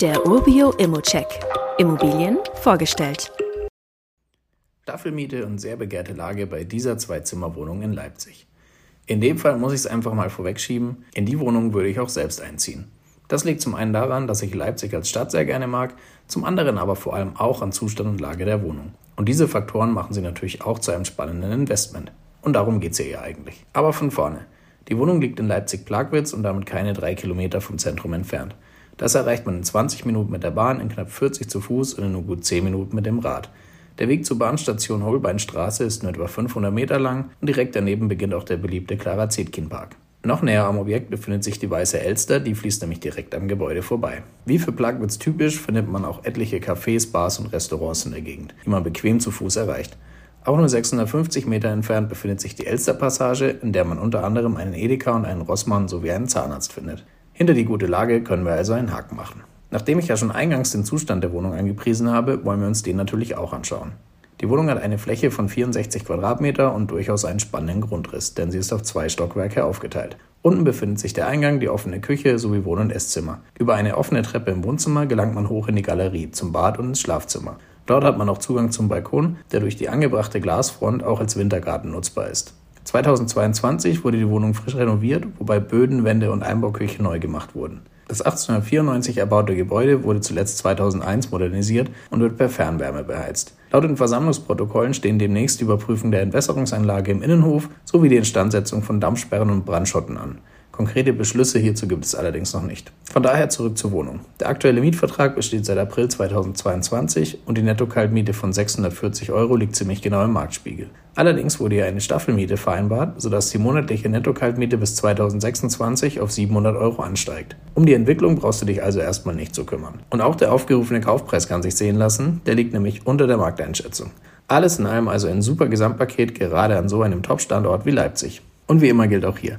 Der Urbio Immocheck. Immobilien vorgestellt. Staffelmiete und sehr begehrte Lage bei dieser Zwei-Zimmer-Wohnung in Leipzig. In dem Fall muss ich es einfach mal vorwegschieben, in die Wohnung würde ich auch selbst einziehen. Das liegt zum einen daran, dass ich Leipzig als Stadt sehr gerne mag, zum anderen aber vor allem auch an Zustand und Lage der Wohnung. Und diese Faktoren machen sie natürlich auch zu einem spannenden Investment. Und darum geht es ja eigentlich. Aber von vorne. Die Wohnung liegt in Leipzig-Plagwitz und damit keine drei Kilometer vom Zentrum entfernt. Das erreicht man in 20 Minuten mit der Bahn, in knapp 40 zu Fuß und in nur gut 10 Minuten mit dem Rad. Der Weg zur Bahnstation Holbeinstraße ist nur etwa 500 Meter lang und direkt daneben beginnt auch der beliebte Clara Zetkin Park. Noch näher am Objekt befindet sich die Weiße Elster, die fließt nämlich direkt am Gebäude vorbei. Wie für Plagwitz typisch findet man auch etliche Cafés, Bars und Restaurants in der Gegend, die man bequem zu Fuß erreicht. Auch nur 650 Meter entfernt befindet sich die Elsterpassage, in der man unter anderem einen Edeka und einen Rossmann sowie einen Zahnarzt findet. Hinter die gute Lage können wir also einen Haken machen. Nachdem ich ja schon eingangs den Zustand der Wohnung angepriesen habe, wollen wir uns den natürlich auch anschauen. Die Wohnung hat eine Fläche von 64 Quadratmeter und durchaus einen spannenden Grundriss, denn sie ist auf zwei Stockwerke aufgeteilt. Unten befindet sich der Eingang, die offene Küche sowie Wohn- und Esszimmer. Über eine offene Treppe im Wohnzimmer gelangt man hoch in die Galerie, zum Bad und ins Schlafzimmer. Dort hat man auch Zugang zum Balkon, der durch die angebrachte Glasfront auch als Wintergarten nutzbar ist. 2022 wurde die Wohnung frisch renoviert, wobei Böden, Wände und Einbauküche neu gemacht wurden. Das 1894 erbaute Gebäude wurde zuletzt 2001 modernisiert und wird per Fernwärme beheizt. Laut den Versammlungsprotokollen stehen demnächst die Überprüfung der Entwässerungsanlage im Innenhof sowie die Instandsetzung von Dampfsperren und Brandschotten an. Konkrete Beschlüsse hierzu gibt es allerdings noch nicht. Von daher zurück zur Wohnung. Der aktuelle Mietvertrag besteht seit April 2022 und die Netto-Kaltmiete von 640 Euro liegt ziemlich genau im Marktspiegel. Allerdings wurde hier eine Staffelmiete vereinbart, sodass die monatliche Netto-Kaltmiete bis 2026 auf 700 Euro ansteigt. Um die Entwicklung brauchst du dich also erstmal nicht zu kümmern. Und auch der aufgerufene Kaufpreis kann sich sehen lassen, der liegt nämlich unter der Markteinschätzung. Alles in allem also ein super Gesamtpaket, gerade an so einem Top-Standort wie Leipzig. Und wie immer gilt auch hier,